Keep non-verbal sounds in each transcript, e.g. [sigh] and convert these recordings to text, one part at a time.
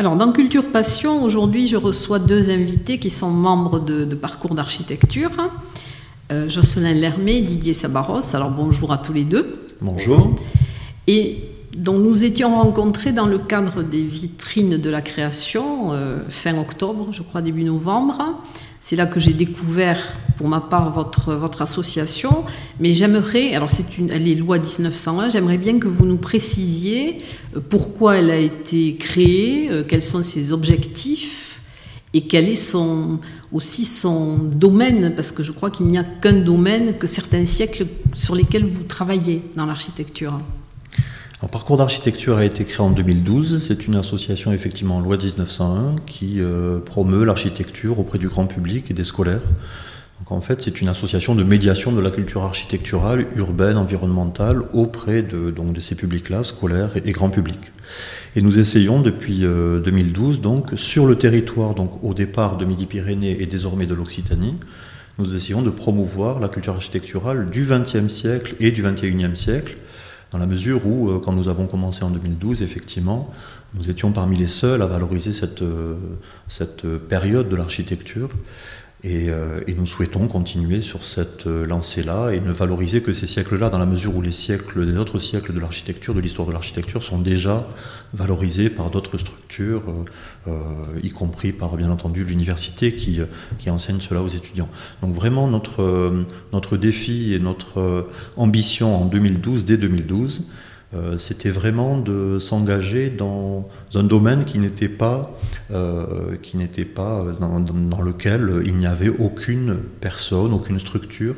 Alors, dans Culture Passion, aujourd'hui, je reçois deux invités qui sont membres de, Parcours d'architecture. Euh, Jocelyn Lermé et Didier Sabaros. Alors, bonjour à tous les deux. Bonjour. Et dont nous étions rencontrés dans le cadre des vitrines de la création, euh, fin octobre, je crois, début novembre. C'est là que j'ai découvert, pour ma part, votre, association. Mais j'aimerais, alors c'est une, elle est loi 1901, j'aimerais bien que vous nous précisiez euh, pourquoi elle a été créée, euh, quels sont ses objectifs et quel est aussi son domaine, parce que je crois qu'il n'y a qu'un domaine que certains siècles sur lesquels vous travaillez dans l'architecture. Parcours d'architecture a été créé en 2012. C'est une association effectivement loi 1901 qui euh, promeut l'architecture auprès du grand public et des scolaires. Donc en fait, c'est une association de médiation de la culture architecturale, urbaine, environnementale auprès de, donc, de ces publics-là, scolaires et, grand public. Et nous essayons depuis 2012, euh, donc, sur le territoire, donc au départ de Midi-Pyrénées et désormais de l'Occitanie, nous essayons de promouvoir la culture architecturale du XXe siècle et du XXIe siècle dans la mesure où, euh, quand nous avons commencé en 2012, effectivement, nous étions parmi les seuls à valoriser cette, euh, cette période de l'architecture euh, et, nous souhaitons continuer sur cette euh, lancée-là et ne valoriser que ces siècles-là, dans la mesure où les siècles, les autres siècles de l'architecture, de l'histoire de l'architecture, sont déjà valorisés par d'autres structures, euh, y compris par, bien entendu, l'université qui, qui enseigne cela aux étudiants. Donc vraiment, notre, notre défi et notre ambition en 2012, dès 2012, euh, c'était vraiment de s'engager dans un domaine qui n'était pas, euh, dans, lequel il n'y avait aucune personne, aucune structure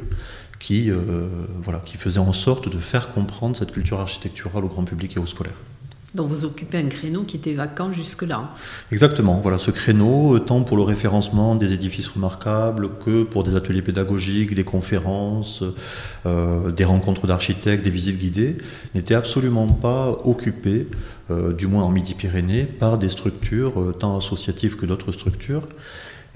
qui, euh, qui faisait en sorte de faire comprendre cette culture architecturale au grand public et aux scolaires. Donc vous occupez un créneau qui était vacant jusque-là. Exactement, voilà ce créneau, tant pour le référencement des édifices remarquables que pour des ateliers pédagogiques, des conférences, euh, des rencontres d'architectes, des visites guidées, n'était absolument pas occupé, euh, du moins en Midi-Pyrénées, par des structures, euh, tant associatives que d'autres structures.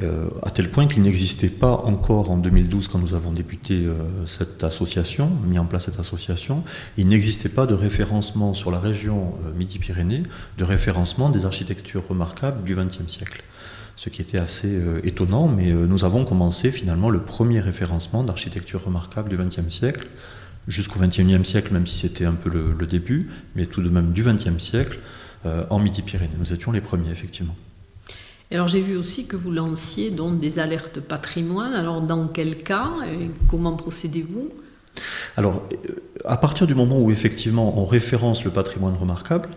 Euh, à tel point qu'il n'existait pas encore en 2012, quand nous avons débuté euh, cette association, mis en place cette association, il n'existait pas de référencement sur la région euh, Midi-Pyrénées, de référencement des architectures remarquables du XXe siècle. Ce qui était assez étonnant, mais nous avons commencé finalement le premier référencement d'architecture remarquable du XXe siècle, jusqu'au XXIe siècle, même si c'était un peu le, le, début, mais tout de même du XXe siècle, en Midi-Pyrénées. Nous étions les premiers, effectivement alors j'ai vu aussi que vous lanciez donc des alertes patrimoine. Alors dans quel cas et comment procédez-vous? Alors euh, à partir du moment où effectivement on référence le patrimoine remarquable,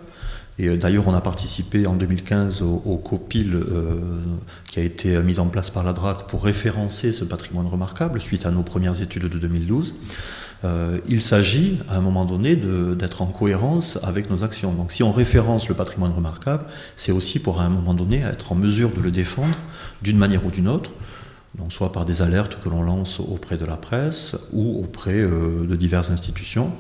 et euh, d'ailleurs, on a participé en 2015 au, COPIL euh, qui a été mis en place par la DRAC pour référencer ce patrimoine remarquable suite à nos premières études de 2012. Euh, il s'agit à un moment donné d'être en cohérence avec nos actions. Donc si on référence le patrimoine remarquable, c'est aussi pour à un moment donné être en mesure de le défendre d'une manière ou d'une autre, donc soit par des alertes que l'on lance auprès de la presse ou auprès euh, de diverses institutions.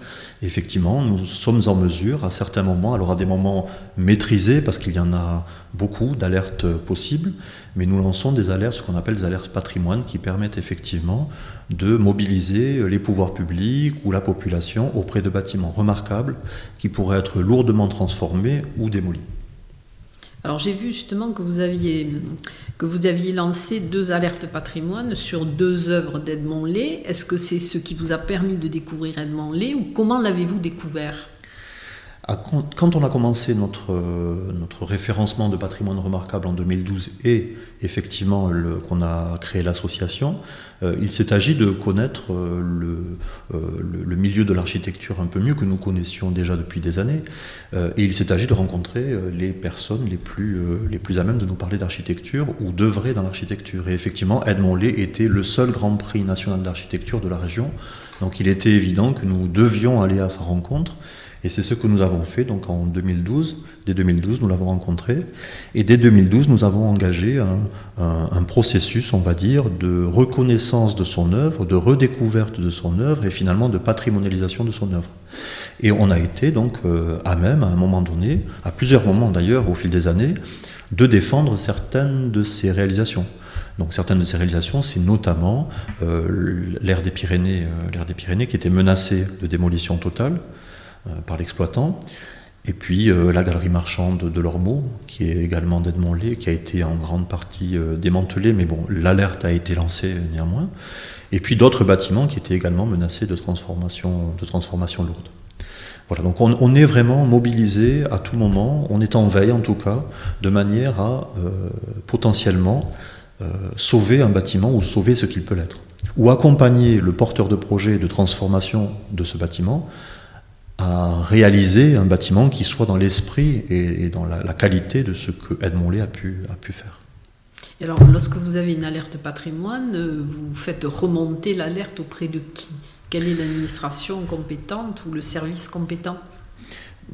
effectivement, nous sommes en mesure à certains moments, alors à des moments maîtrisés, parce qu'il y en a beaucoup d'alertes possibles, mais nous lançons des alertes, ce qu'on appelle des alertes patrimoine, qui permettent effectivement de mobiliser les pouvoirs publics ou la population auprès de bâtiments remarquables qui pourraient être lourdement transformés ou démolis. Alors j'ai vu justement que vous, aviez, que vous aviez lancé deux alertes patrimoine sur deux œuvres d'Edmond Lay. Est-ce que c'est ce qui vous a permis de découvrir Edmond Lay ou comment l'avez-vous découvert? Quand on a commencé notre, euh, référencement de patrimoine remarquable en 2012 et effectivement qu'on a créé l'association, euh, il s'est agi de connaître euh, le, le, milieu de l'architecture un peu mieux que nous connaissions déjà depuis des années. et il s'est agi de rencontrer les personnes les plus, les plus à même de nous parler d'architecture ou d'œuvrer dans l'architecture. Et effectivement, Edmond Lay était le seul grand prix national d'architecture de la région. Donc il était évident que nous devions aller à sa rencontre. Et c'est ce que nous avons fait donc en 2012. Dès 2012, nous l'avons rencontré. Et dès 2012, nous avons engagé un, processus, on va dire, de reconnaissance de son œuvre, de redécouverte de son œuvre et finalement de patrimonialisation de son œuvre. Et on a été donc euh, à même, à un moment donné, à plusieurs moments d'ailleurs au fil des années, de défendre certaines de ses réalisations. Donc certaines de ces réalisations, c'est notamment euh, l'ère des Pyrénées, euh, l'ère des Pyrénées qui était menacée de démolition totale. Euh, par l'exploitant. Et puis euh, la galerie marchande de Lormeau, qui est également d'Edmond Lé, qui a été en grande partie euh, démantelée, mais bon, l'alerte a été lancée néanmoins. Et puis d'autres bâtiments qui étaient également menacés de transformation, de transformation lourde. Voilà, donc on, est vraiment mobilisé à tout moment, on est en veille en tout cas, de manière à potentiellement sauver un bâtiment ou sauver ce qu'il peut l'être. Ou accompagner le porteur de projet de transformation de ce bâtiment à réaliser un bâtiment qui soit dans l'esprit et, dans la, qualité de ce que Edmond Lé a pu, a pu faire. Et alors, lorsque vous avez une alerte patrimoine, vous faites remonter l'alerte auprès de qui? Quelle est l'administration compétente ou le service compétent?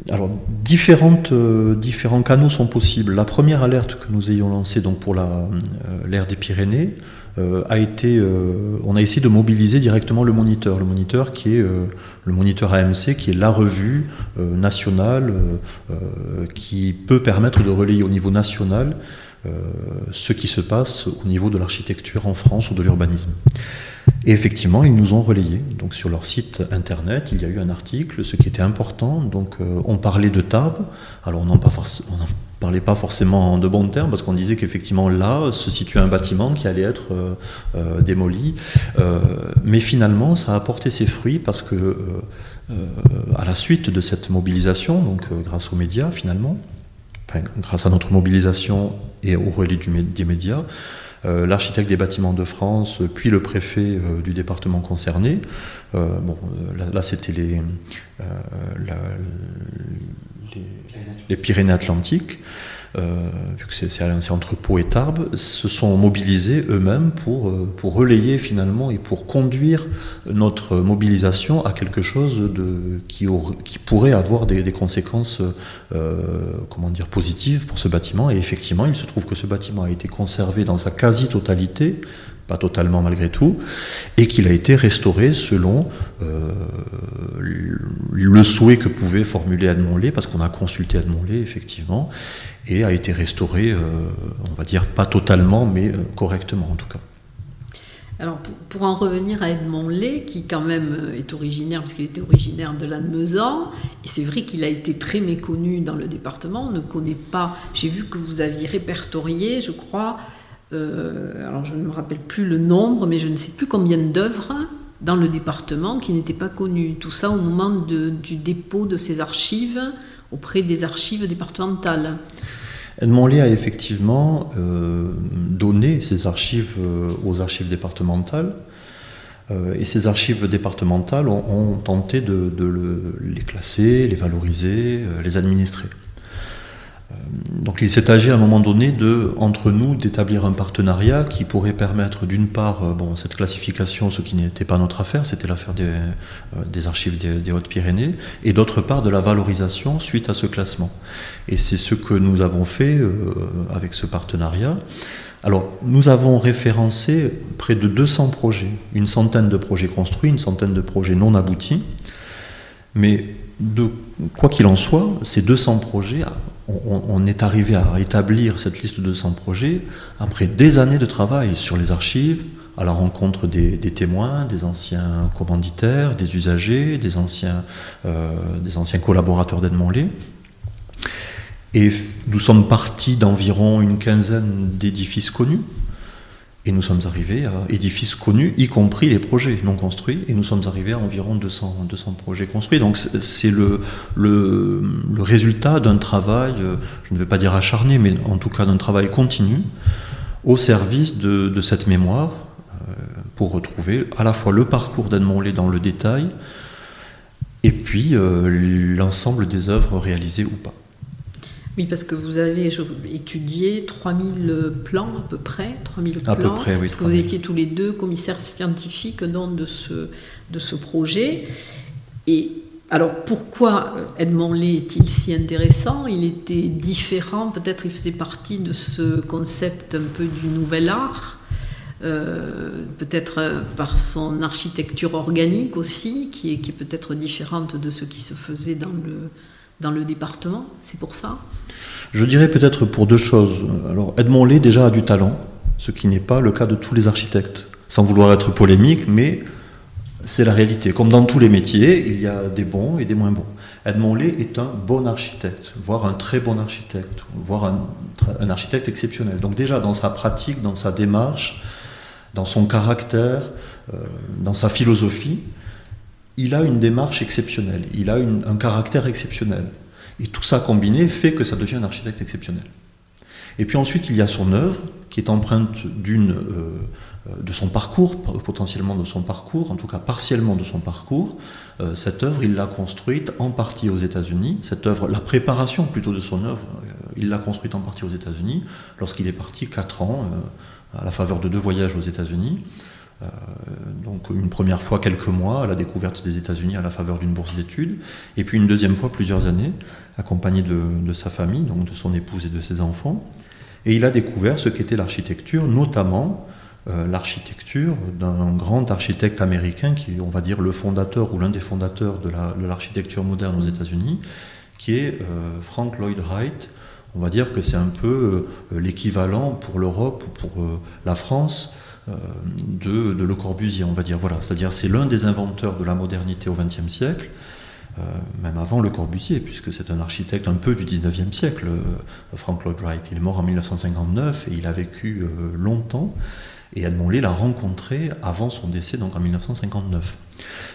Alors, différentes, euh, différents canaux sont possibles. La première alerte que nous ayons lancée donc pour euh, l'ère des Pyrénées, été, euh, on a essayé de mobiliser directement le moniteur, le moniteur qui est euh, le moniteur AMC, qui est la revue nationale qui peut permettre de relayer au niveau national ce qui se passe au niveau de l'architecture en France ou de l'urbanisme. Et effectivement, ils nous ont relayé. Donc sur leur site internet, il y a eu un article, ce qui était important. Donc on parlait de Tarbes. Alors on n'en pas forcément parlait pas forcément de bons termes parce qu'on disait qu'effectivement là se situait un bâtiment qui allait être euh, euh, démoli. Euh, mais finalement, ça a apporté ses fruits parce que à la suite de cette mobilisation, donc grâce aux médias finalement, grâce à notre mobilisation et au relais des médias, l'architecte des bâtiments de France, puis le préfet du département concerné. bon, là, c'était les, les Pyrénées-Atlantiques, euh, vu que c'est entre Pau et Tarbes, se sont mobilisés eux-mêmes pour, euh, pour relayer finalement et pour conduire notre mobilisation à quelque chose de, qui, qui pourrait avoir des, conséquences euh, comment dire, positives pour ce bâtiment. Et effectivement, il se trouve que ce bâtiment a été conservé dans sa quasi-totalité pas totalement malgré tout, et qu'il a été restauré selon le souhait que pouvait formuler Edmond parce qu'on a consulté Edmond effectivement, et a été restauré, euh, on va dire, pas totalement, mais euh, correctement en tout cas. Alors, pour, en revenir à Edmond Lay, qui quand même est originaire, parce qu'il était originaire de Lannemezan, et c'est vrai qu'il a été très méconnu dans le département, on ne connaît pas, j'ai vu que vous aviez répertorié, je crois, euh, alors je ne me rappelle plus le nombre, mais je ne sais plus combien d'œuvres dans le département qui n'étaient pas connues. Tout ça au moment du dépôt de ces archives auprès des archives départementales. Edmond Lé a effectivement euh, donné ces archives euh, aux archives départementales. et ces archives départementales ont, tenté de, les classer, les valoriser, les administrer. Euh, donc il s'est agi à un moment donné de, entre nous d'établir un partenariat qui pourrait permettre d'une part euh, bon, cette classification, ce qui n'était pas notre affaire, c'était l'affaire des, euh, archives des, Hautes-Pyrénées, et d'autre part de la valorisation suite à ce classement. Et c'est ce que nous avons fait avec ce partenariat. Alors nous avons référencé près de 200 projets, une centaine de projets construits, une centaine de projets non aboutis, mais de, quoi qu'il en soit, ces 200 projets on, est arrivé à établir cette liste de 200 projets après des années de travail sur les archives, à la rencontre des, témoins, des anciens commanditaires, des usagers, des anciens, euh, des anciens collaborateurs d'Edmond Lé. Et nous sommes partis d'environ une quinzaine d'édifices connus. Et nous sommes arrivés à édifices connus, y compris les projets non construits, et nous sommes arrivés à environ 200, 200 projets construits. Donc c'est le, résultat d'un travail, je ne vais pas dire acharné, mais en tout cas d'un travail continu, au service de, cette mémoire, euh, pour retrouver à la fois le parcours Lé dans le détail, et puis euh, l'ensemble des œuvres réalisées ou pas. Oui, parce que vous avez étudié 3000 plans à peu près, 3000 plans. À peu près, oui. Parce que vous étiez tous les deux commissaires scientifiques de, ce, de ce projet. Et alors pourquoi Edmond Lé est-il si intéressant? Il était différent, peut-être il faisait partie de ce concept un peu du nouvel art. Euh, peut-être par son architecture organique aussi, qui est, qui est peut-être différente de ce qui se faisait dans le, dans le département, c'est pour ça Je dirais peut-être pour deux choses. Alors Edmond Lé déjà a du talent, ce qui n'est pas le cas de tous les architectes, sans vouloir être polémique, mais c'est la réalité. Comme dans tous les métiers, il y a des bons et des moins bons. Edmond Lé est un bon architecte, voire un très bon architecte, voire un, un architecte exceptionnel. Donc déjà dans sa pratique, dans sa démarche, dans son caractère, euh, dans sa philosophie, il a une démarche exceptionnelle, il a un caractère exceptionnel. Et tout ça combiné fait que ça devient un architecte exceptionnel. Et puis ensuite, il y a son œuvre, qui est empreinte euh, de son parcours, potentiellement de son parcours, en tout cas partiellement de son parcours. Euh, cette œuvre, il l'a construite en partie aux États-Unis. Cette œuvre, la préparation plutôt de son œuvre, euh, il l'a construite en partie aux États-Unis, lorsqu'il est parti quatre ans, à la faveur de deux voyages aux États-Unis. Euh, donc une première fois quelques mois à la découverte des États-Unis à la faveur d'une bourse d'études, et puis une deuxième fois plusieurs années, accompagné de, sa famille, donc de son épouse et de ses enfants. Et il a découvert ce qu'était l'architecture, notamment euh, l'architecture d'un grand architecte américain qui est, on va dire, le fondateur ou l'un des fondateurs de l'architecture moderne aux États-Unis, qui est euh, Frank Lloyd Wright. On va dire que c'est un peu l'équivalent pour l'Europe ou pour la France euh, de, Le Corbusier, on va dire. Voilà, c'est-à-dire c'est l'un des inventeurs de la modernité au XXe siècle, euh, même avant Le Corbusier, puisque c'est un architecte un peu du XIXe siècle, euh, Frank Lloyd Wright. Il est mort en 1959 et il a vécu longtemps. Et Edmond Lé l'a rencontré avant son décès, donc en 1959.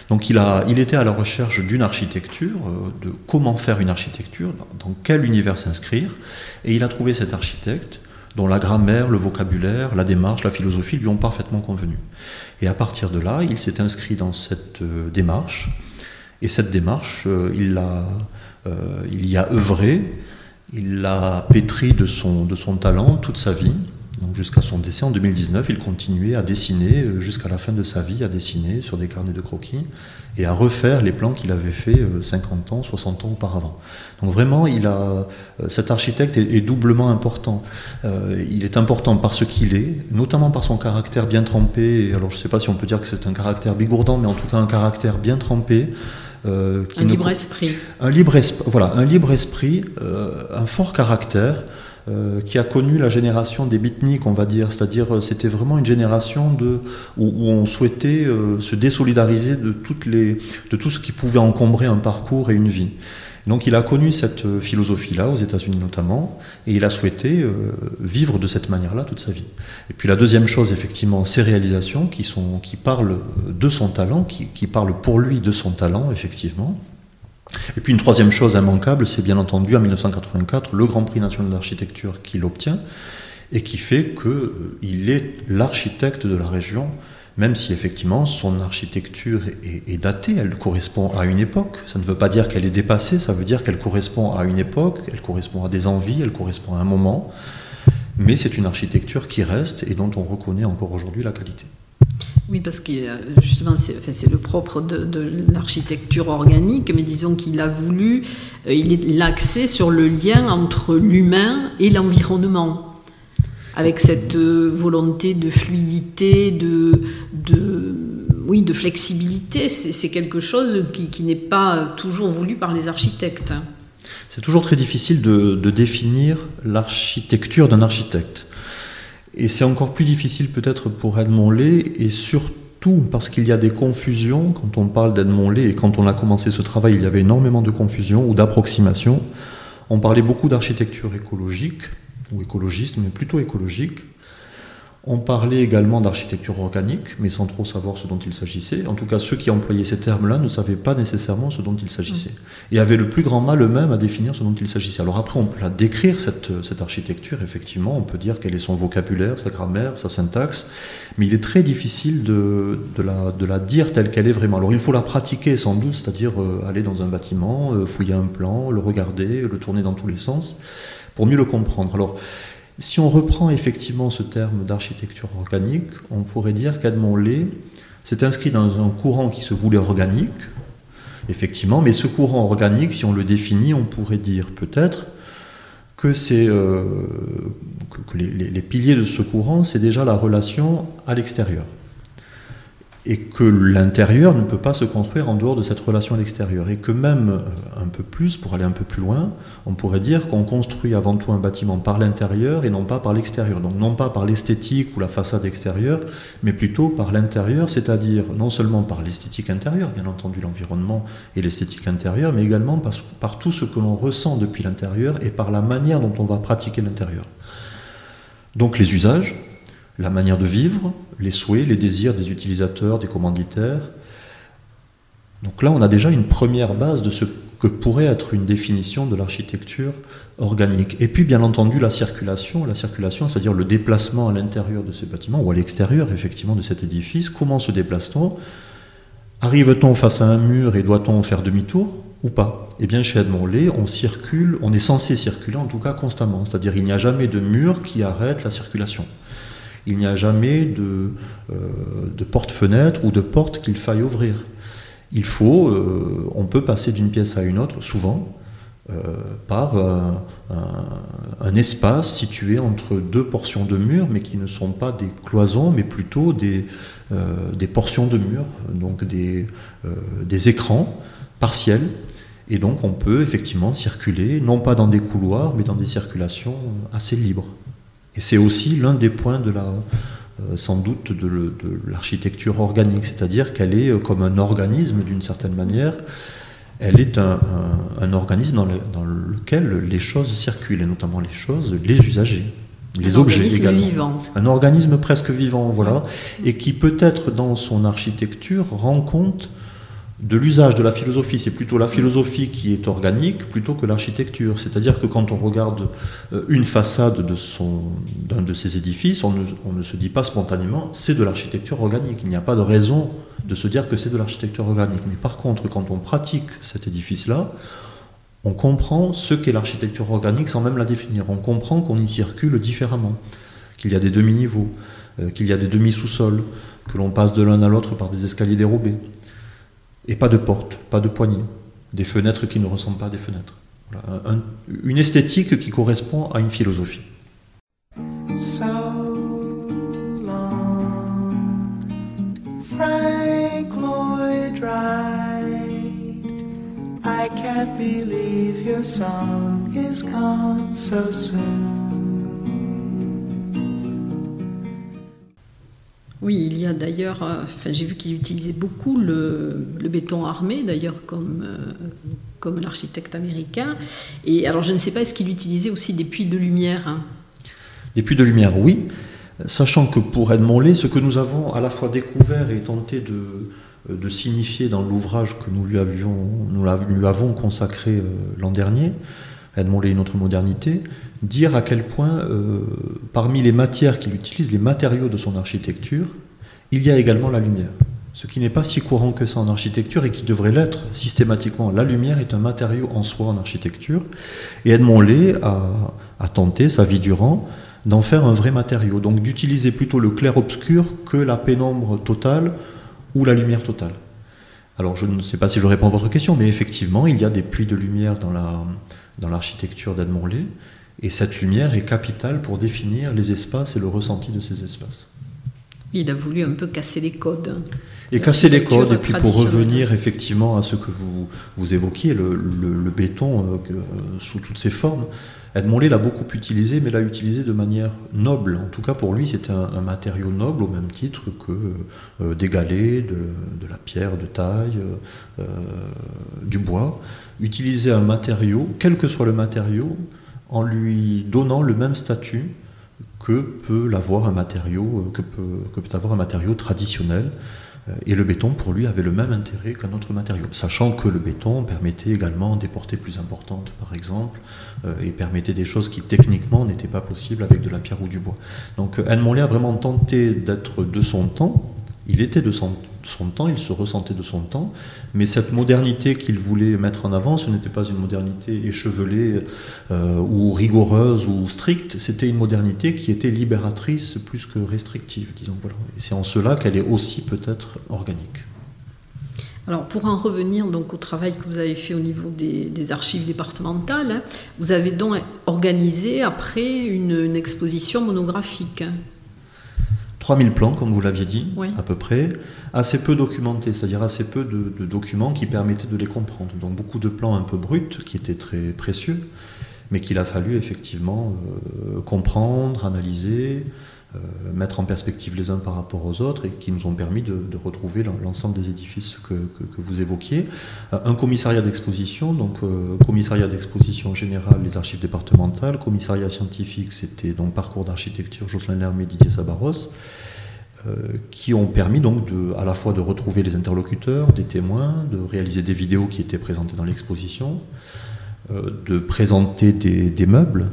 Donc il, a, il était à la recherche d'une architecture, de comment faire une architecture, dans quel univers s'inscrire, et il a trouvé cet architecte dont la grammaire, le vocabulaire, la démarche, la philosophie lui ont parfaitement convenu. Et à partir de là, il s'est inscrit dans cette euh, démarche, et cette démarche, euh, il, a, euh, il y a œuvré, il l'a pétri de de son talent toute sa vie, donc jusqu'à son décès en 2019, il continuait à dessiner euh, jusqu'à la fin de sa vie, à dessiner sur des carnets de croquis et à refaire les plans qu'il avait fait 50 euh, ans, 60 ans auparavant. Donc vraiment, il a, euh, cet architecte est, doublement important. il est important par ce qu'il est, notamment par son caractère bien trempé. Alors je ne sais pas si on peut dire que c'est un caractère bigourdant, mais en tout cas un caractère bien trempé. un libre esprit. Un libre, esprit, voilà, un libre esprit, un fort caractère. Euh, qui a connu la génération des beatniks, on va dire, c'est-à-dire euh, c'était vraiment une génération de, où, on souhaitait euh, se désolidariser de, toutes les, de tout ce qui pouvait encombrer un parcours et une vie. Donc il a connu cette philosophie-là, aux États-Unis notamment, et il a souhaité vivre de cette manière-là toute sa vie. Et puis la deuxième chose, effectivement, ces réalisations qui, sont, qui parlent de son talent, qui, qui parlent pour lui de son talent, effectivement. Et puis une troisième chose immanquable, c'est bien entendu en 1984 le Grand Prix national d'architecture qu'il obtient et qui fait qu'il euh, est l'architecte de la région, même si effectivement son architecture est, datée, elle correspond à une époque. Ça ne veut pas dire qu'elle est dépassée, ça veut dire qu'elle correspond à une époque, elle correspond à des envies, elle correspond à un moment, mais c'est une architecture qui reste et dont on reconnaît encore aujourd'hui la qualité. Oui, parce que justement, c'est le propre de, l'architecture organique, mais disons qu'il a voulu, euh, il l'accès sur le lien entre l'humain et l'environnement, avec cette euh, volonté de fluidité, de oui, de flexibilité. C'est quelque chose qui, n'est pas toujours voulu par les architectes. C'est toujours très difficile de définir l'architecture d'un architecte. Et c'est encore plus difficile peut-être pour Edmond Lé, et surtout parce qu'il y a des confusions quand on parle d'Edmond Lé, et quand on a commencé ce travail, il y avait énormément de confusions ou d'approximations. On parlait beaucoup d'architecture écologique, ou écologiste, mais plutôt écologique. On parlait également d'architecture organique, mais sans trop savoir ce dont il s'agissait. En tout cas, ceux qui employaient ces termes-là ne savaient pas nécessairement ce dont il s'agissait. Et avaient le plus grand mal eux-mêmes à définir ce dont il s'agissait. Alors après, on peut la décrire, cette, cette architecture, effectivement. On peut dire quel est son vocabulaire, sa grammaire, sa syntaxe. Mais il est très difficile de, de, la, de la, dire telle qu'elle est vraiment. Alors il faut la pratiquer sans doute, c'est-à-dire euh, aller dans un bâtiment, euh, fouiller un plan, le regarder, le tourner dans tous les sens, pour mieux le comprendre. Alors, si on reprend effectivement ce terme d'architecture organique, on pourrait dire qu'Edmond Lay s'est inscrit dans un courant qui se voulait organique, effectivement, mais ce courant organique, si on le définit, on pourrait dire peut-être que, c'est, euh, que les, piliers de ce courant, c'est déjà la relation à l'extérieur et que l'intérieur ne peut pas se construire en dehors de cette relation à l'extérieur, et que même euh, un peu plus, pour aller un peu plus loin, on pourrait dire qu'on construit avant tout un bâtiment par l'intérieur et non pas par l'extérieur. Donc non pas par l'esthétique ou la façade extérieure, mais plutôt par l'intérieur, c'est-à-dire non seulement par l'esthétique intérieure, bien entendu l'environnement et l'esthétique intérieure, mais également par, par tout ce que l'on ressent depuis l'intérieur et par la manière dont on va pratiquer l'intérieur. Donc les usages, la manière de vivre, les souhaits, les désirs des utilisateurs, des commanditaires. Donc là, on a déjà une première base de ce que pourrait être une définition de l'architecture organique. Et puis, bien entendu, la circulation, la circulation, c'est-à-dire le déplacement à l'intérieur de ces bâtiments ou à l'extérieur, effectivement, de cet édifice. Comment se déplace-t-on? Arrive-t-on face à un mur et doit-on faire demi-tour ou pas? Eh bien, chez Edmond Lay, on circule, on est censé circuler en tout cas constamment. C'est-à-dire, il n'y a jamais de mur qui arrête la circulation il n'y a jamais de, euh, de porte-fenêtre ou de porte qu'il faille ouvrir. Il faut, euh, on peut passer d'une pièce à une autre, souvent, euh, par un, espace situé entre deux portions de mur, mais qui ne sont pas des cloisons, mais plutôt des, portions de mur, donc des écrans partiels. Et donc on peut effectivement circuler, non pas dans des couloirs, mais dans des circulations assez libres. Et c'est aussi l'un des points de la, euh, sans doute de, l'architecture organique, c'est-à-dire qu'elle est euh, comme un organisme d'une certaine manière. Elle est un, organisme dans, lequel les choses circulent, et notamment les choses, les usagers, les un objets également. Vivant. Un organisme presque vivant, voilà, et qui peut-être dans son architecture rend compte de l'usage de la philosophie. C'est plutôt la philosophie qui est organique plutôt que l'architecture. C'est-à-dire que quand on regarde euh, une façade d'un de ces édifices, on ne, se dit pas spontanément c'est de l'architecture organique. Il n'y a pas de raison de se dire que c'est de l'architecture organique. Mais par contre, quand on pratique cet édifice-là, on comprend ce qu'est l'architecture organique sans même la définir. On comprend qu'on y circule différemment, qu'il y a des demi-niveaux, euh, qu'il y a des demi-sous-sols, que l'on passe de l'un à l'autre par des escaliers dérobés. Et pas de porte, pas de poignée, des fenêtres qui ne ressemblent pas à des fenêtres. Une esthétique qui correspond à une philosophie. So long, Frank Lloyd I can't believe your song is gone so soon. Oui, il y a d'ailleurs, euh, enfin, j'ai vu qu'il utilisait beaucoup le, béton armé, d'ailleurs, comme, euh, comme l'architecte américain. Et alors, je ne sais pas, est-ce qu'il utilisait aussi des puits de lumière hein? Des puits de lumière, oui. Sachant que pour Edmond Lay, ce que nous avons à la fois découvert et tenté de, de signifier dans l'ouvrage que nous lui, avions, nous lui avons consacré euh, l'an dernier, Edmond Lay, une autre modernité, dire à quel point, euh, parmi les matières qu'il utilise, les matériaux de son architecture, il y a également la lumière. Ce qui n'est pas si courant que ça en architecture et qui devrait l'être systématiquement. La lumière est un matériau en soi en architecture. Et Edmond Lay a, tenté, sa vie durant, d'en faire un vrai matériau. Donc d'utiliser plutôt le clair-obscur que la pénombre totale ou la lumière totale. Alors je ne sais pas si je réponds à votre question, mais effectivement, il y a des puits de lumière dans l'architecture dans d'Edmond Lay. Et cette lumière est capitale pour définir les espaces et le ressenti de ces espaces. Il a voulu un peu casser les codes. Et casser les codes, et puis pour revenir effectivement à ce que vous, vous évoquiez, le, béton euh, sous toutes ses formes, Edmond l'a beaucoup utilisé, mais l'a utilisé de manière noble. En tout cas, pour lui, c'était un, matériau noble au même titre que euh, des galets, de, la pierre de taille, euh, du bois. Utiliser un matériau, quel que soit le matériau, en lui donnant le même statut que peut l'avoir que peut avoir un matériau traditionnel. Et le béton, pour lui, avait le même intérêt qu'un autre matériau, sachant que le béton permettait également des portées plus importantes, par exemple, et permettait des choses qui techniquement n'étaient pas possibles avec de la pierre ou du bois. Donc Anne Monlet a vraiment tenté d'être de son temps. Il était de son, son temps, il se ressentait de son temps, mais cette modernité qu'il voulait mettre en avant, ce n'était pas une modernité échevelée euh, ou rigoureuse ou stricte, c'était une modernité qui était libératrice plus que restrictive, disons. Voilà. C'est en cela qu'elle est aussi peut-être organique. Alors pour en revenir donc au travail que vous avez fait au niveau des, archives départementales, hein, vous avez donc organisé après une, une exposition monographique. 3000 plans, comme vous l'aviez dit, à peu près, assez peu documentés, c'est-à-dire assez peu de, documents qui permettaient de les comprendre. Donc beaucoup de plans un peu bruts, qui étaient très précieux, mais qu'il a fallu effectivement euh, comprendre, analyser, euh, mettre en perspective les uns par rapport aux autres et qui nous ont permis de, retrouver l'ensemble des édifices que, vous évoquiez. Euh, un commissariat d'exposition, donc commissariat d'exposition générale, les archives départementales, commissariat scientifique, c'était donc parcours d'architecture Jocelyn Lermé, Didier Sabaros, qui ont permis donc à la fois de retrouver les interlocuteurs, des témoins, de réaliser des vidéos qui étaient présentées dans l'exposition, de présenter des meubles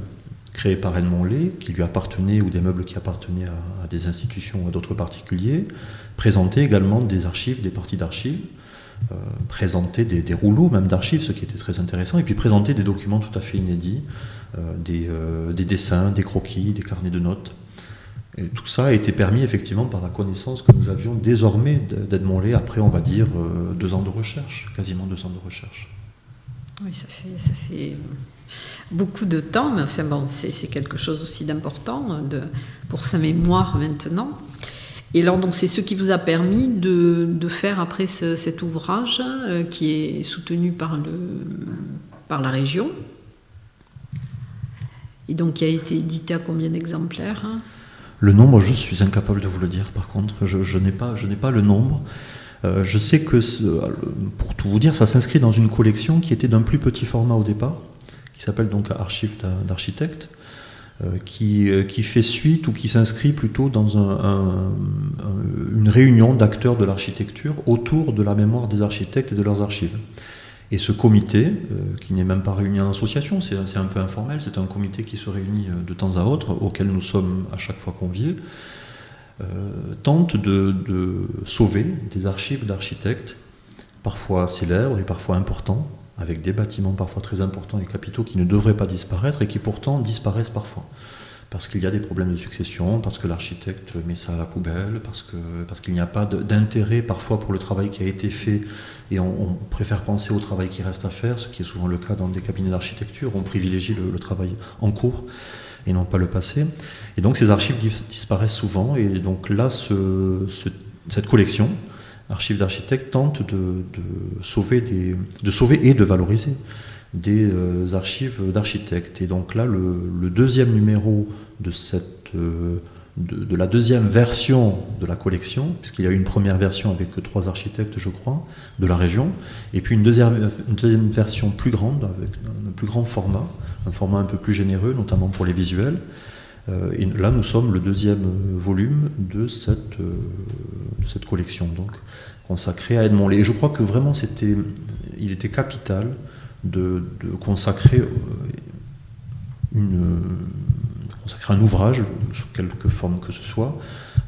créé par Edmond Lay, qui lui appartenait, ou des meubles qui appartenaient à, des institutions ou à d'autres particuliers, présenter également des archives, des parties d'archives, euh, présenter des, rouleaux même d'archives, ce qui était très intéressant, et puis présenter des documents tout à fait inédits, euh, euh, des, dessins, des croquis, des carnets de notes. Tout ça a été permis effectivement par la connaissance que nous avions désormais d'Edmond Lay, après on va dire deux ans de recherche, quasiment deux ans de recherche. Oui, ça fait, beaucoup de temps, mais enfin bon, c'est quelque chose aussi d'important pour sa mémoire maintenant. Et alors, donc, c'est ce qui vous a permis de, faire après cet ouvrage euh, qui est soutenu par la région et donc qui a été édité à combien d'exemplaires hein? Le nombre, je suis incapable de vous le dire par contre, je, je n'ai pas, le nombre. Euh, je sais que, pour tout vous dire, ça s'inscrit dans une collection qui était d'un plus petit format au départ, qui s'appelle donc Archives d'architectes, euh, qui, euh, qui, fait suite ou qui s'inscrit plutôt dans une réunion d'acteurs de l'architecture autour de la mémoire des architectes et de leurs archives. Et ce comité, qui n'est même pas réuni en association, c'est un peu informel, c'est un comité qui se réunit de temps à autre, auquel nous sommes à chaque fois conviés, euh, tente de, sauver des archives d'architectes, parfois célèbres et parfois importants, avec des bâtiments parfois très importants et capitaux qui ne devraient pas disparaître et qui pourtant disparaissent parfois. Parce qu'il y a des problèmes de succession, parce que l'architecte met ça à la poubelle, parce qu'il parce n'y a pas d'intérêt parfois pour le travail qui a été fait et on, préfère penser au travail qui reste à faire, ce qui est souvent le cas dans des cabinets d'architecture, on privilégie le travail en cours et non pas le passé. Et donc ces archives disparaissent souvent. Et donc là, cette collection, Archives d'architectes, tente de sauver et de valoriser des euh, archives d'architectes. Et donc là, le, deuxième numéro de cette euh, de, la deuxième version de la collection, puisqu'il y a eu une première version avec trois architectes, je crois, de la région, et puis une deuxième, une deuxième version plus grande, avec un plus grand format, un format un peu plus généreux, notamment pour les visuels. Euh, et là, nous sommes le deuxième volume de cette, euh, cette collection, donc consacrée à Edmond Lé. Et je crois que vraiment, c'était, il était capital de, consacrer euh, une, consacrer un ouvrage, sous quelque forme que ce soit,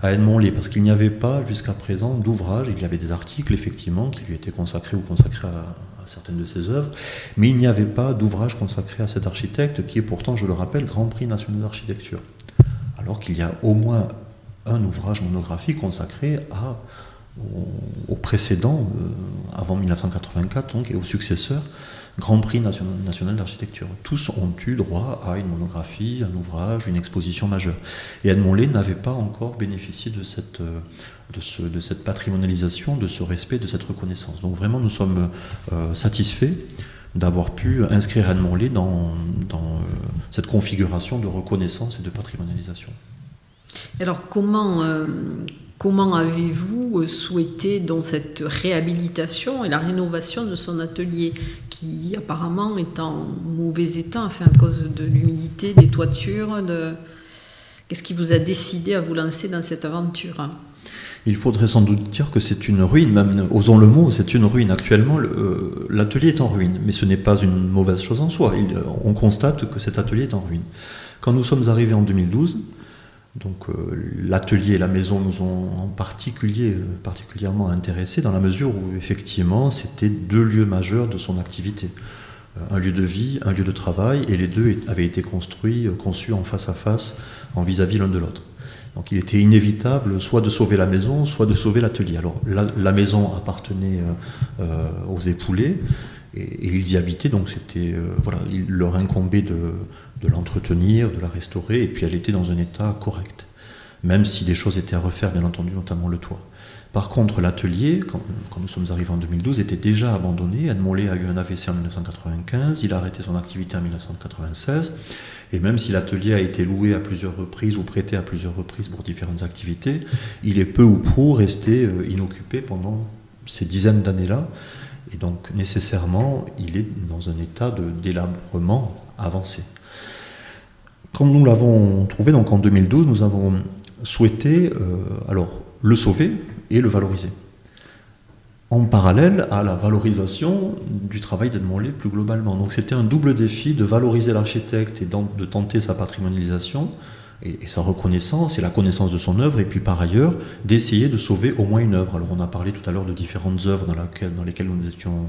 à Edmond Lé, parce qu'il n'y avait pas jusqu'à présent d'ouvrage, il y avait des articles effectivement qui lui étaient consacrés ou consacrés à, certaines de ses œuvres, mais il n'y avait pas d'ouvrage consacré à cet architecte qui est pourtant, je le rappelle, Grand Prix national d'architecture. Alors qu'il y a au moins un ouvrage monographique consacré au, précédent, euh, avant 1984, donc, et aux successeurs, Grand Prix national, d'architecture. Tous ont eu droit à une monographie, un ouvrage, une exposition majeure. Et Edmond Lay n'avait pas encore bénéficié de cette, euh, cette patrimonialisation, de ce respect, de cette reconnaissance. Donc vraiment, nous sommes euh, satisfaits d'avoir pu inscrire Edmond Lay dans, dans euh, cette configuration de reconnaissance et de patrimonialisation. Alors comment, comment avez-vous souhaité dans cette réhabilitation et la rénovation de son atelier qui apparemment est en mauvais état, à cause de l'humidité des toitures. Qu'est-ce qui vous a décidé à vous lancer dans cette aventure? Il faudrait sans doute dire que c'est une ruine, même osons le mot, c'est une ruine. Actuellement, l'atelier est en ruine, mais ce n'est pas une mauvaise chose en soi. on constate que cet atelier est en ruine. Quand nous sommes arrivés en 2012, donc euh, l'atelier et la maison nous ont en particulier, euh, particulièrement intéressés dans la mesure où effectivement c'était deux lieux majeurs de son activité. Euh, un lieu de vie, un lieu de travail, et les deux avaient été construits, conçus en face à face, en vis-à-vis l'un de l'autre. Donc il était inévitable soit de sauver la maison, soit de sauver l'atelier. Alors la, maison appartenait aux époulés, et, ils y habitaient, donc c'était voilà, il leur incombait de, de l'entretenir, de la restaurer, et puis elle était dans un état correct. Même si des choses étaient à refaire, bien entendu, notamment le toit. Par contre, l'atelier, quand, nous sommes arrivés en 2012, était déjà abandonné. Anne Mollet a eu un AVC en 1995, il a arrêté son activité en 1996, et même si l'atelier a été loué à plusieurs reprises ou prêté à plusieurs reprises pour différentes activités, il est peu ou prou resté euh, inoccupé pendant ces dizaines d'années-là, et donc nécessairement, il est dans un état de délabrement avancé. Quand nous l'avons trouvé, donc en 2012, nous avons souhaité euh, alors, le sauver et le valoriser. En parallèle à la valorisation du travail d'Edmond plus globalement. Donc c'était un double défi de valoriser l'architecte et de tenter sa patrimonialisation et, sa reconnaissance et la connaissance de son œuvre, et puis par ailleurs d'essayer de sauver au moins une œuvre. Alors on a parlé tout à l'heure de différentes œuvres dans lesquelles nous étions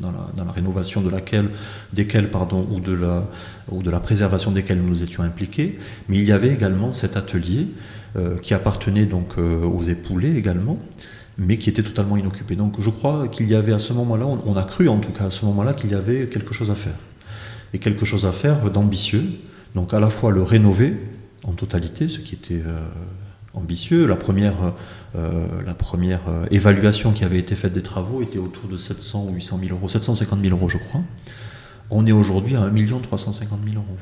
dans la, rénovation de laquelle, desquelles, pardon, ou de, la, préservation desquelles nous étions impliqués. Mais il y avait également cet atelier euh, qui appartenait donc euh, aux époulés également, mais qui était totalement inoccupé. Donc je crois qu'il y avait à ce moment-là, on, a cru en tout cas à ce moment-là qu'il y avait quelque chose à faire. Et quelque chose à faire d'ambitieux. Donc à la fois le rénover en totalité, ce qui était euh, ambitieux. La première euh, euh, évaluation qui avait été faite des travaux était autour de 700 ou 800 000 euros, 750 000 euros je crois. On est aujourd'hui à 1 350 000 euros.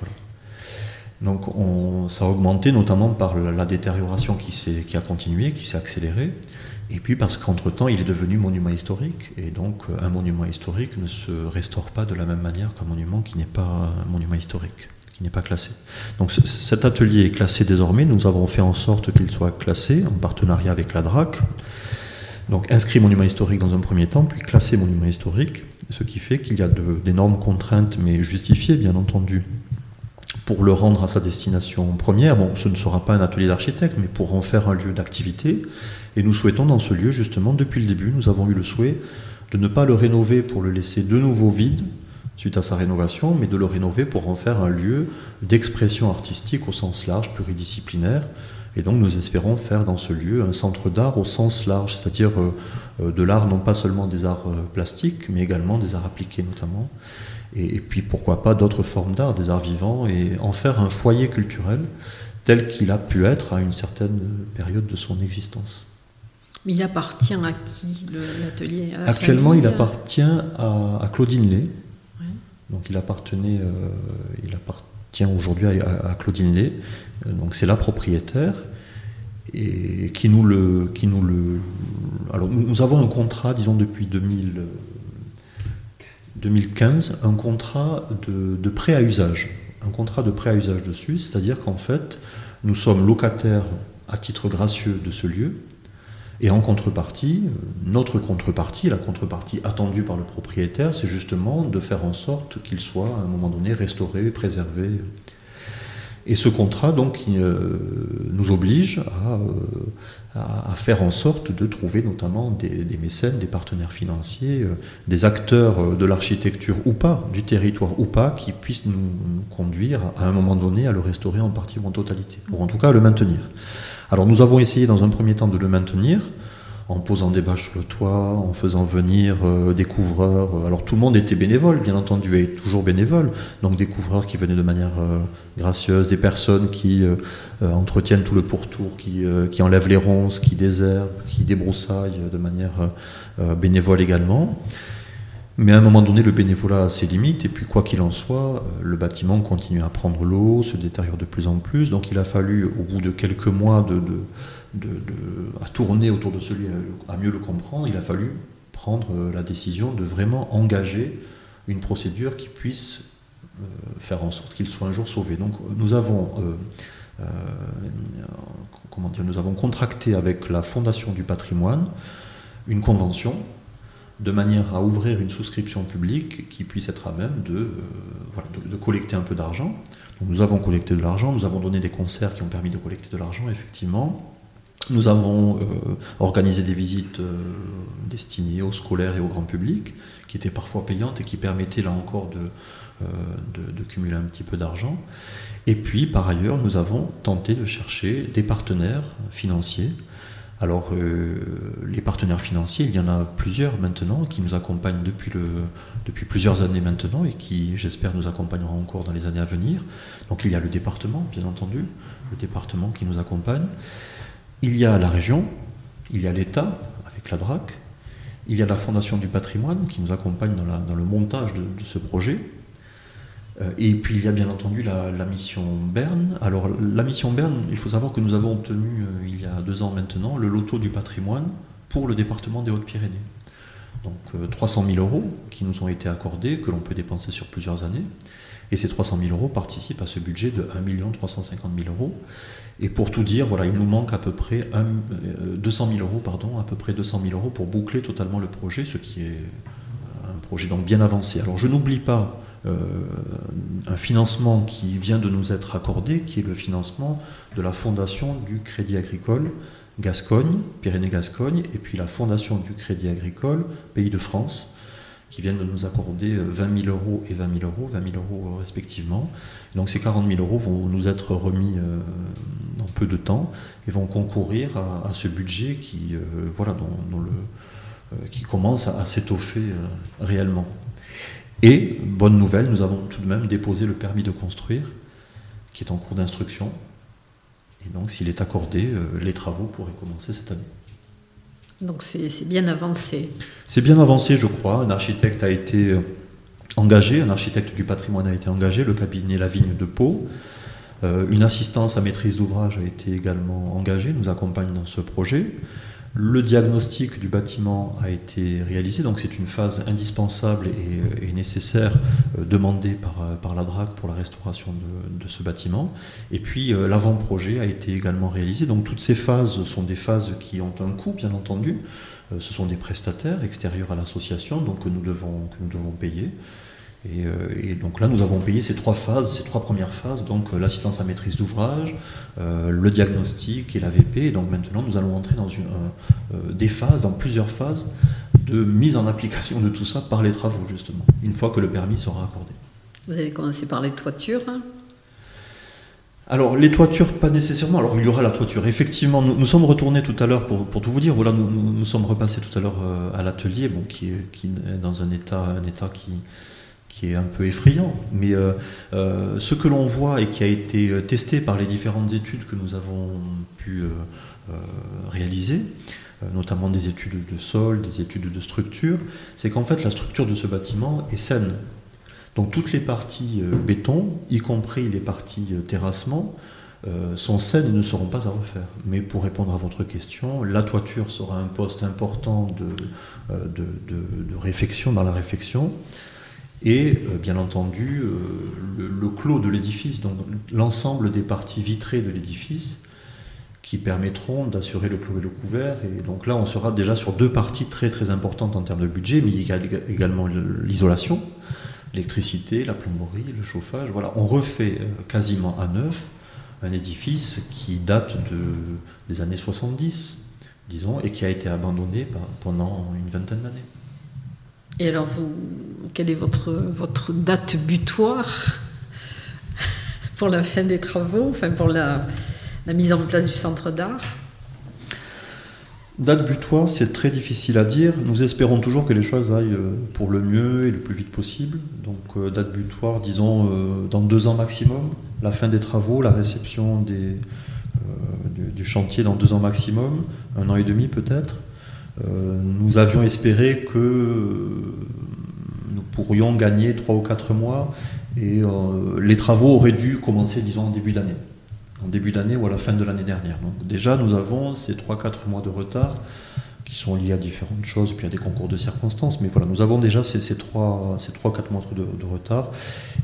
Donc ça a augmenté notamment par la, détérioration qui, qui a continué, qui s'est accélérée, et puis parce qu'entre-temps il est devenu monument historique, et donc un monument historique ne se restaure pas de la même manière qu'un monument qui n'est pas un monument historique qui n'est pas classé. Donc cet atelier est classé désormais. Nous avons fait en sorte qu'il soit classé en partenariat avec la DRAC. Donc inscrit monument historique dans un premier temps, puis classé monument historique, ce qui fait qu'il y a d'énormes contraintes, mais justifiées bien entendu, pour le rendre à sa destination première. Bon, ce ne sera pas un atelier d'architecte, mais pour en faire un lieu d'activité. Et nous souhaitons dans ce lieu, justement, depuis le début, nous avons eu le souhait de ne pas le rénover pour le laisser de nouveau vide, suite à sa rénovation, mais de le rénover pour en faire un lieu d'expression artistique au sens large, pluridisciplinaire. Et donc nous espérons faire dans ce lieu un centre d'art au sens large, c'est-à-dire euh, euh, de l'art non pas seulement des arts euh, plastiques, mais également des arts appliqués notamment. Et, puis pourquoi pas d'autres formes d'art, des arts vivants, et en faire un foyer culturel tel qu'il a pu être à une certaine période de son existence. Mais il appartient à qui l'atelier? Actuellement, il appartient à, à Claudine Lay, donc il appartenait, euh, il appartient aujourd'hui à, Claudine Lay. Donc c'est la propriétaire et qui nous le, qui nous le. Alors nous, avons un contrat, disons depuis 2000, 2015, un contrat de, de prêt à usage, un contrat de prêt à usage dessus, c'est-à-dire qu'en fait nous sommes locataires à titre gracieux de ce lieu et en contrepartie, notre contrepartie, la contrepartie attendue par le propriétaire, c'est justement de faire en sorte qu'il soit à un moment donné restauré, préservé. Et ce contrat, donc, euh, nous oblige euh, à, faire en sorte de trouver notamment des, mécènes, des partenaires financiers, euh, des acteurs de l'architecture ou pas, du territoire ou pas, qui puissent nous conduire à un moment donné à le restaurer en partie ou en totalité, ou en tout cas à le maintenir. Alors nous avons essayé dans un premier temps de le maintenir en posant des bâches sur le toit, en faisant venir euh, des couvreurs. Alors tout le monde était bénévole, bien entendu, et toujours bénévole. Donc des couvreurs qui venaient de manière euh, gracieuse, des personnes qui euh, entretiennent tout le pourtour, qui, qui enlèvent les ronces, qui désherbent, qui débroussaillent de manière bénévole également. Mais à un moment donné, le bénévolat a ses limites, et puis quoi qu'il en soit, euh, le bâtiment continue à prendre l'eau, se détériore de plus en plus. Donc il a fallu, au bout de quelques mois à tourner autour de celui, à mieux le comprendre, il a fallu prendre euh, la décision de vraiment engager une procédure qui puisse euh, faire en sorte qu'il soit un jour sauvé. Donc nous avons comment dire, nous avons contracté avec la Fondation du patrimoine une convention de manière à ouvrir une souscription publique qui puisse être à même de, de collecter un peu d'argent. Nous avons collecté de l'argent, nous avons donné des concerts qui ont permis de collecter de l'argent, effectivement. Nous avons euh, organisé des visites euh, destinées aux scolaires et au grand public, qui étaient parfois payantes et qui permettaient là encore euh, de, de, cumuler un petit peu d'argent. Et puis, par ailleurs, nous avons tenté de chercher des partenaires financiers. Alors, les partenaires financiers, il y en a plusieurs maintenant qui nous accompagnent depuis, depuis plusieurs années maintenant et qui, j'espère, nous accompagneront encore dans les années à venir. Donc, il y a le département, bien entendu, le département qui nous accompagne. Il y a la région, il y a l'État avec la DRAC, il y a la Fondation du patrimoine qui nous accompagne dans, le montage de, ce projet. Euh, et puis il y a bien entendu la, mission Berne. Alors la mission Berne, il faut savoir que nous avons obtenu euh, il y a deux ans maintenant le loto du patrimoine pour le département des Hautes-Pyrénées. Donc 300 euh, 000 euros qui nous ont été accordés, que l'on peut dépenser sur plusieurs années. Et ces 300 000 euros participent à ce budget de 1 350 000 euros. Et pour tout dire, voilà, il nous manque à peu près 200 000 euh, euros, pardon, à peu près 200 000 euros pour boucler totalement le projet, ce qui est un projet donc bien avancé. Alors je n'oublie pas un financement qui vient de nous être accordé, qui est le financement de la fondation du Crédit Agricole Gascogne, Pyrénées-Gascogne, et puis la fondation du Crédit Agricole Pays de France, qui viennent de nous accorder 20 euh, 000 euros et 20 000 euros, 20 000 euros euh, respectivement. Donc ces 40 000 euros vont nous être remis euh, dans peu de temps et vont concourir à, ce budget qui, voilà, dont, le, qui commence à, s'étoffer réellement. Et, bonne nouvelle, nous avons tout de même déposé le permis de construire, qui est en cours d'instruction. Et donc, s'il est accordé, les travaux pourraient commencer cette année. Donc c'est bien avancé. C'est bien avancé, je crois. Un architecte a été euh, engagé, un architecte du patrimoine a été engagé, le cabinet La Vigne de Pau. Euh, une assistance à maîtrise d'ouvrage a été également engagée, nous accompagne dans ce projet. Le diagnostic du bâtiment a été réalisé, donc c'est une phase indispensable et, nécessaire euh, demandée par, euh, par, la DRAC pour la restauration de, ce bâtiment. Et puis euh, l'avant-projet a été également réalisé. Donc toutes ces phases sont des phases qui ont un coût, bien entendu. ce sont des prestataires extérieurs à l'association, donc que nous devons payer. Euh, et, donc là, nous avons payé ces trois phases, ces trois premières phases, donc euh, l'assistance à maîtrise d'ouvrage, euh, le diagnostic et l'AVP. Et donc maintenant, nous allons entrer dans une, des phases, dans plusieurs phases de mise en application de tout ça par les travaux, justement, une fois que le permis sera accordé. Vous allez commencer par les toitures hein? Alors, les toitures, pas nécessairement. Alors, il y aura la toiture. Effectivement, nous, sommes retournés tout à l'heure, pour, tout vous dire, voilà, nous, nous, sommes repassés tout à l'heure à l'atelier, bon, qui, est, qui est dans un état, un état qui, qui est un peu effrayant. Mais euh, euh, ce que l'on voit et qui a été euh, testé par les différentes études que nous avons pu réaliser, notamment des études de sol, des études de structure, c'est qu'en fait la structure de ce bâtiment est saine. Donc toutes les parties béton, y compris les parties terrassement, sont saines et ne seront pas à refaire. Mais pour répondre à votre question, la toiture sera un poste important de, de, dans la réflexion et euh, bien entendu euh, le, clos de l'édifice, donc l'ensemble des parties vitrées de l'édifice qui permettront d'assurer le clos et le couvert. Et donc là, on sera déjà sur deux parties très très importantes en termes de budget, mais il y a également l'isolation, l'électricité, la plomberie, le chauffage. Voilà, on refait euh, quasiment à neuf un édifice qui date de, des années 70, disons, et qui a été abandonné pendant une vingtaine d'années. Et alors, vous, quelle est votre, votre date butoir [laughs] pour la fin des travaux, enfin pour la, mise en place du centre d'art? Date butoir, c'est très difficile à dire. Nous espérons toujours que les choses aillent euh, pour le mieux et le plus vite possible. Donc, euh, date butoir, disons, euh, dans deux ans maximum. La fin des travaux, la réception du chantier dans deux ans maximum, un an et demi peut-être. Nous avions espéré que pourrions gagner 3 ou 4 mois et euh, les travaux auraient dû commencer, disons, en début d'année. En début d'année ou à la fin de l'année dernière. Donc déjà, nous avons ces 3-4 mois de retard qui sont liés à différentes choses, puis à des concours de circonstances. Mais voilà, nous avons déjà ces, ces 3-4 mois de, de, retard.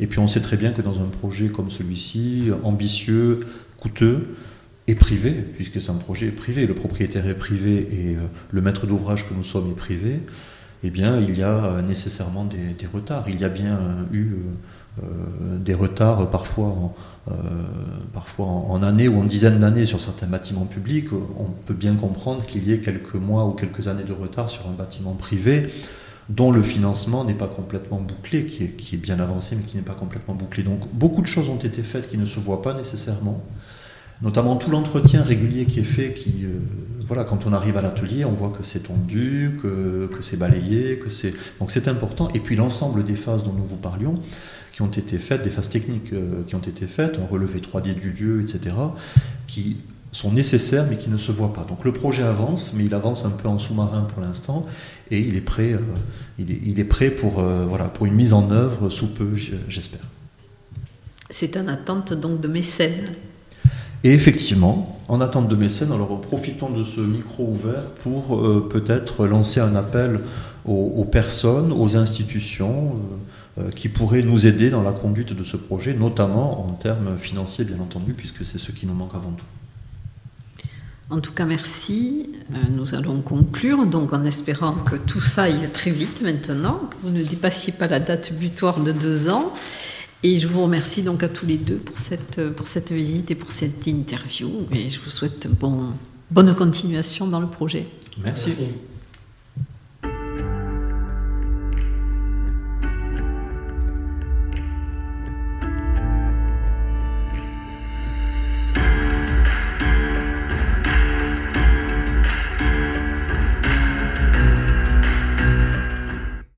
Et puis on sait très bien que dans un projet comme celui-ci, ambitieux, coûteux et privé, puisque c'est un projet privé, le propriétaire est privé et le maître d'ouvrage que nous sommes est privé, eh bien, il y a nécessairement des, retards. Il y a bien eu des retards parfois en, euh, parfois en, années ou en dizaines d'années sur certains bâtiments publics, on peut bien comprendre qu'il y ait quelques mois ou quelques années de retard sur un bâtiment privé dont le financement n'est pas complètement bouclé, qui est, bien avancé mais qui n'est pas complètement bouclé. Donc beaucoup de choses ont été faites qui ne se voient pas nécessairement, notamment tout l'entretien régulier qui est fait, qui, euh, voilà, quand on arrive à l'atelier, on voit que c'est tondu, que, que c'est balayé, que c'est... Donc c'est important. Et puis l'ensemble des phases dont nous vous parlions, qui ont été faites, des phases techniques euh, qui ont été faites, un relevé 3D du lieu, etc., qui sont nécessaires mais qui ne se voient pas. Donc le projet avance, mais il avance un peu en sous-marin pour l'instant, et il est prêt, euh, il, est, prêt pour, euh, voilà, pour une mise en œuvre sous peu, j'espère. C'est en attente donc de mécènes. Et effectivement, en attente de mécènes, alors profitons de ce micro ouvert pour peut-être lancer un appel aux, personnes, aux institutions, euh, qui pourraient nous aider dans la conduite de ce projet, notamment en termes financiers, bien entendu, puisque c'est ce qui nous manque avant tout. En tout cas, merci. Euh, nous allons conclure, donc en espérant que tout ça aille très vite maintenant, que vous ne dépassiez pas la date butoir de deux ans. Et je vous remercie donc à tous les deux pour cette, pour cette visite et pour cette interview. Et je vous souhaite bon, bonne continuation dans le projet. Merci. merci.